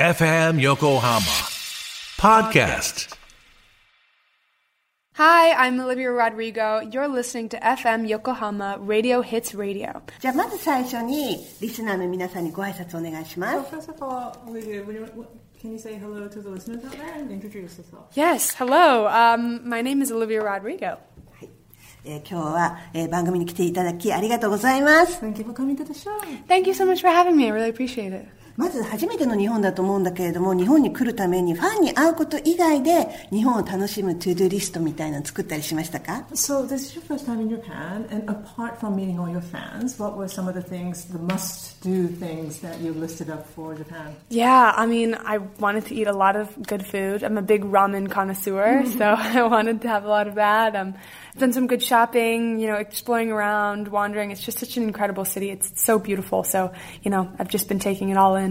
FM Yokohama Podcast. Hi, I'm Olivia Rodrigo. You're listening to FM Yokohama Radio Hits Radio. じゃあまず最初にリスナーの皆さんにご挨拶お願いしま So す。 first of all, Olivia, would you, what, can you say hello to the listeners out there and introduce yourself? Yes, hello. Um, my name is Olivia Rodrigo. えー今日は、えー番組に来ていただきありがとうございます。 Thank you for coming to the show. Thank you so much for having me. I really appreciate it. まず初めての日本だと思うんだけれども、日本に来るためにファンに会うこと以外で日本を楽しむトゥードゥリストみたいなの作ったりしましたか So this is your first time in Japan, and apart from meeting all your fans, what were some of the things, the must-do things that you listed up for Japan? Yeah, I mean, I wanted to eat a lot of good food. I'm a big ramen connoisseur, so I wanted to have a lot of that. Um, I've done some good shopping, you know, exploring around, wandering. It's just such an incredible city. It's so beautiful. So, you know, I've just been taking it all in.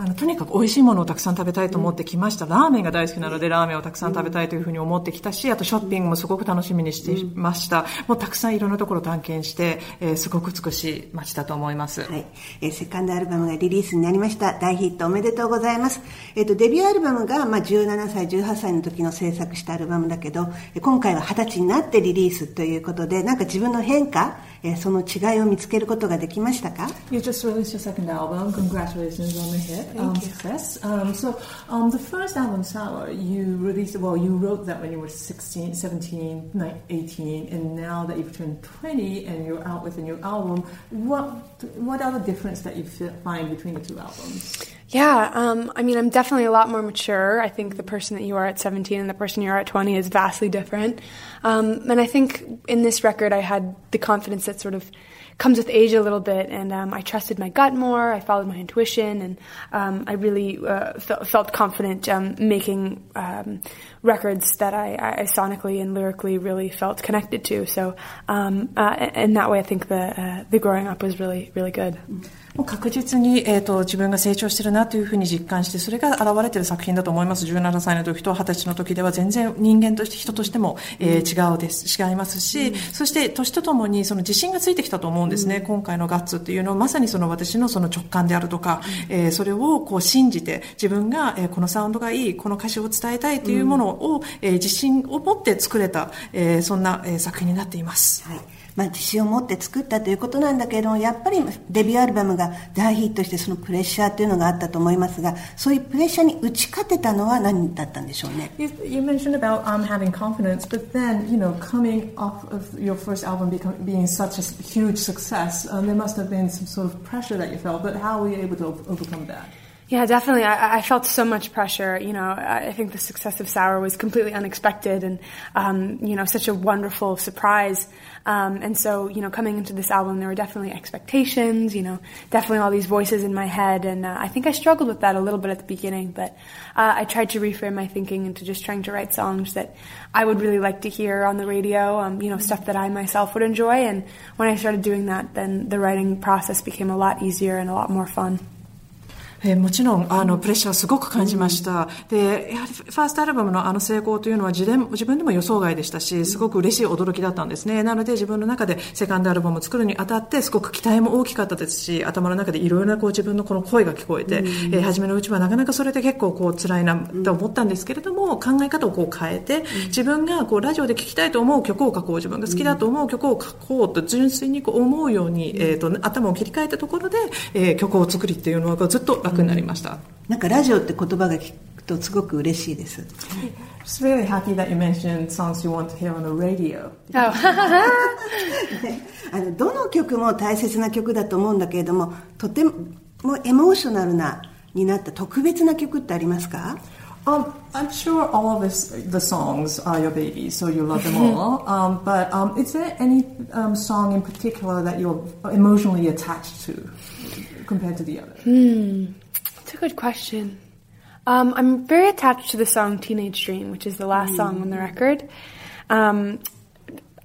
あのとにかく美味しいものをたくさん食べたいと思ってきました。ラーメンが大好きなのでラーメンをたくさん食べたいというふうに思ってきたし、あとショッピングもすごく楽しみにしていました。もうたくさんいろんなところを探検して、えーすごく美しい街だと思います。はい、えーセカンドアルバムがリリースになりました。大ヒットおめでとうございます。えっ、と、デビューアルバムが、まあ、17歳、18歳の時の制作したアルバムだけど、今回は20歳になってリリースということで、なんか自分の変化、えーその違いを見つけることができましたか You just released your second album. Congratulations on the hit um, success. Um, so, um, the first album, Sour, you released. Well, you wrote that when you were 16, 17, ni- 18, and now that you've turned 20 and you're out with a new album, what what are the difference that you fi- find between the two albums? Yeah, um, I mean, I'm definitely a lot more mature. I think the person that you are at 17 and the person you are at 20 is vastly different. Um, and I think in this record, I had the confidence that sort of comes with age a little bit, and um, I trusted my gut more. I followed my intuition, and um, I really uh, felt, felt confident um, making um, records that I, I sonically and lyrically really felt connected to. So, uh, in that way, I think the uh, the growing up was really really good. もう確実に、えー、と自分が成長してるなというふうに実感してそれが現れてる作品だと思います。17歳の時と20歳の時では全然人間として人としても、えー違うです。違いますし、そして年とともにその自信がついてきたと思うんですね、今回のガッツっていうのはまさにその私のその直感であるとか、えーそれをこう信じて自分が、えーこのサウンドがいいこの歌詞を伝えたいというものを、えー自信を持って作れた、えーそんな、えー作品になっています。はい。まあ、自信を持って作ったということなんだけれども、やっぱりデビューアルバムが大ヒットして、そのプレッシャーというのがあったと思いますが、そういうプレッシャーに打ち勝てたのは何だったんでしょうね。You, you mentioned about um, having confidence, but then, you know, coming off of your first album become, being such a huge success, um, there must have been some sort of pressure that you felt, but how were you able to overcome that? Yeah, definitely. I, I felt so much pressure. You know, I think the success of Sour was completely unexpected and, um, you know, such a wonderful surprise. Um, and so, you know, coming into this album, there were definitely expectations, you know, definitely all these voices in my head. And uh, I think I struggled with that a little bit at the beginning, but uh, I tried to reframe my thinking into just trying to write songs that I would really like to hear on the radio, um, you know, stuff that I myself would enjoy. And when I started doing that, then the writing process became a lot easier and a lot more fun. えーもちろんあのプレッシャーをすごく感じました、でやはりファーストアルバムのあの成功というのは自伝自分でも予想外でしたしすごく嬉しい驚きだったんですね。なので自分の中でセカンドアルバムを作るにあたってすごく期待も大きかったですし頭の中でいろいろなこう自分のこの声が聞こえて、えー初めのうちはなかなかそれで結構こう辛いなと思ったんですけれども、考え方をこう変えて自分がこうラジオで聴きたいと思う曲を書こう自分が好きだと思う曲を書こうと純粋にこう思うように、えー、と頭を切り替えたところで、えー曲を作りっていうのはずっと楽になりました。なんかラジオって言葉が聞くとすごく嬉しいです。Just really happy that you mentioned songs you want to hear on the radio. Oh. あのどの曲も大切な曲だと思うんだけれどもとてもエモーショナルなになった特別な曲ってありますか？Um, I'm sure all of this, the songs are your babies, so you love them all. Um, but um, is there any um, song in particular that you're emotionally attached to compared to the others? It's a good question. Um, I'm very attached to the song Teenage Dream, which is the last song on the record. Um,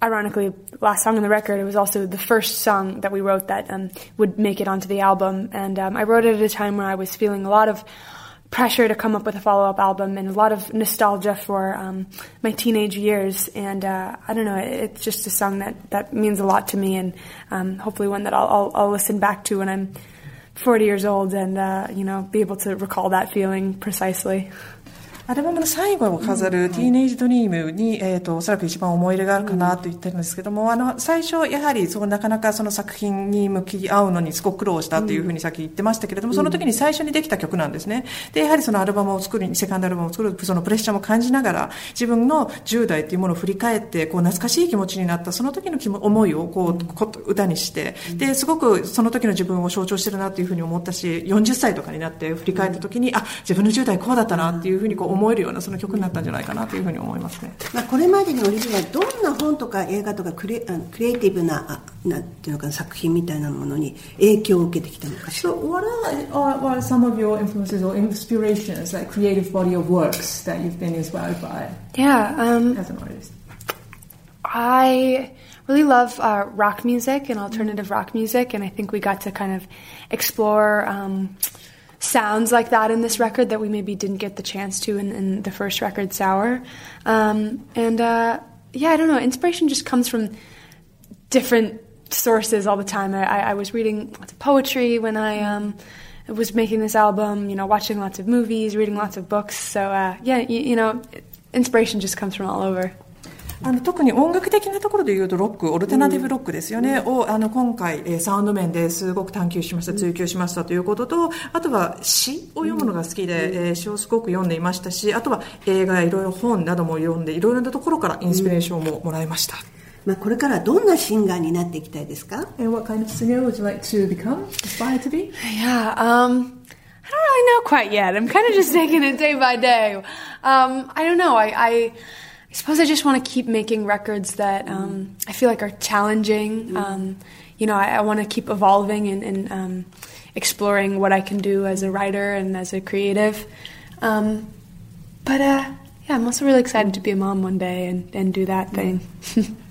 ironically, last song on the record, it was also the first song that we wrote that um, would make it onto the album. And um, I wrote it at a time where I was feeling a lot of pressure to come up with a follow-up album and a lot of nostalgia for um, my teenage years. And uh, I don't know, it's just a song that, that means a lot to me and um, hopefully one that I'll, I'll, I'll listen back to when I'm 40 years old and, uh, you know, be able to recall that feeling precisely. アルバムの最後を飾る「ティーネイジドリームに」えーと、おそらく一番思い入れがあるかなと言ってるんですけども、あの最初やはりそなかなかその作品に向き合うのにすごく苦労したというふうにさっき言ってましたけれども、その時に最初にできた曲なんですね。でやはりそのアルバムを作るセカンドアルバムを作るそのプレッシャーも感じながら自分の10代というものを振り返ってこう懐かしい気持ちになったその時の思いをこう歌にしてですごくその時の自分を象徴してるなというふうに思ったし40歳とかになって振り返った時にあ自分の10代こうだったなっていうふうにこう思えるようなその曲になったんじゃないかなというふうに思いますね。まあこれまでにオリジナルどんな本とか映画とかクリあのクリエイティブななんていうのかな作品みたいなものに影響を受けてきたのかしら。So what are, what are some of your influences or inspirations, like creative body of works that you've been inspired by? Yeah, um, as an artist. I really love uh, rock music and alternative rock music, and I think we got to kind of explore. Um, sounds like that in this record that we maybe didn't get the chance to in, in the first record, Sour. Um, and uh, yeah, I don't know. Inspiration just comes from different sources all the time. I, I was reading lots of poetry when I um, was making this album. You know, watching lots of movies, reading lots of books. So uh, yeah, you, you know, inspiration just comes from all over. あの特に音楽的なところで言うとロックオルタナティブロックですよね、うん、をあの今回、えー、サウンド面ですごく探求しました追求しましたということとあとは詩を読むのが好きで、うん、えー、詩をすごく読んでいましたしあとは映画やいろいろ本なども読んでいろいろなところからインスピレーションももらいました。まあ、これからどんなシンガーになっていきたいですか？And what kind of singer would you like to become, aspire to be? Yeah, um, I don't really know quite yet. I'm kind of just taking it day by day. Um, I don't know. I, I I suppose I just want to keep making records that um, I feel like are challenging. Um, you know, I, I want to keep evolving and, and um, exploring what I can do as a writer and as a creative. Um, but uh, yeah, I'm also really excited to be a mom one day and, and do that thing.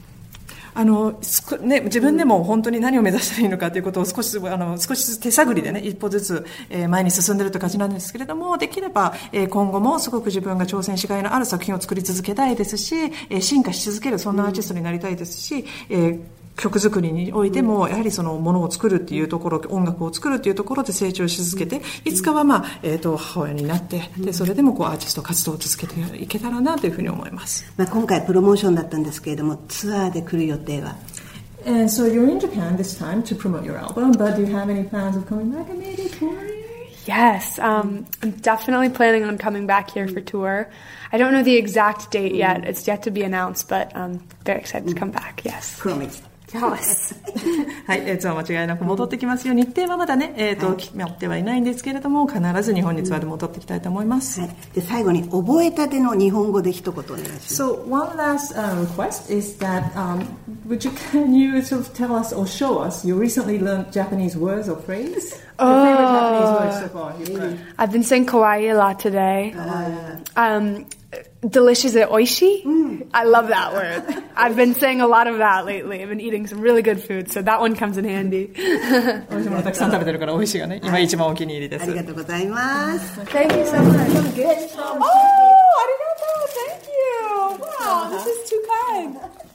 あの、ね、自分でも本当に何を目指したらいいのかということを少しあの少しずつ手探りでね一歩ずつ、え、前に進んでいるという感じなんですけれどもできれば、え、今後もすごく自分が挑戦しがいのある作品を作り続けたいですし、え、進化し続けるそんなアーティストになりたいですし、えー曲作りにおいても、やはりそのものを作るっていうところ、音楽を作るっていうところで成長し続けて、いつかはまあ、えっ、ー、と、母親になって、で、それでもこうアーティスト活動を続けていけたらなというふうに思います。まあ今回プロモーションだったんですけれども、ツアーで来る予定は And so you're in Japan this time to promote your album, but do you have any plans of coming back and maybe touring? Yes, um, I'm definitely planning on coming back here for tour. I don't know the exact date yet; it's yet to be announced, but I'm very excited to come back. Yes, promise. はい、えー、ツアー間違いなく戻ってきますよ。日程はまだね、えっ、ー、と、決まってはいないんですけれども、必ず日本にツアーで戻ってきたいと思います。はい、で、最後に覚えたての日本語で一言お願いします。So, one last、um, request is that, um, would you, can you sort of tell us or show us your recently learned Japanese words or phrase? Oh, your favorite Japanese words so far you've learned? I've been saying kawaii a lot today. Uh, um, Delicious at oishi. Mm. I love that word. I've been saying a lot of that lately. I've been eating some really good food, so that one comes in handy. Thank you so much. Good. Oh, thank you. Wow, this is too kind.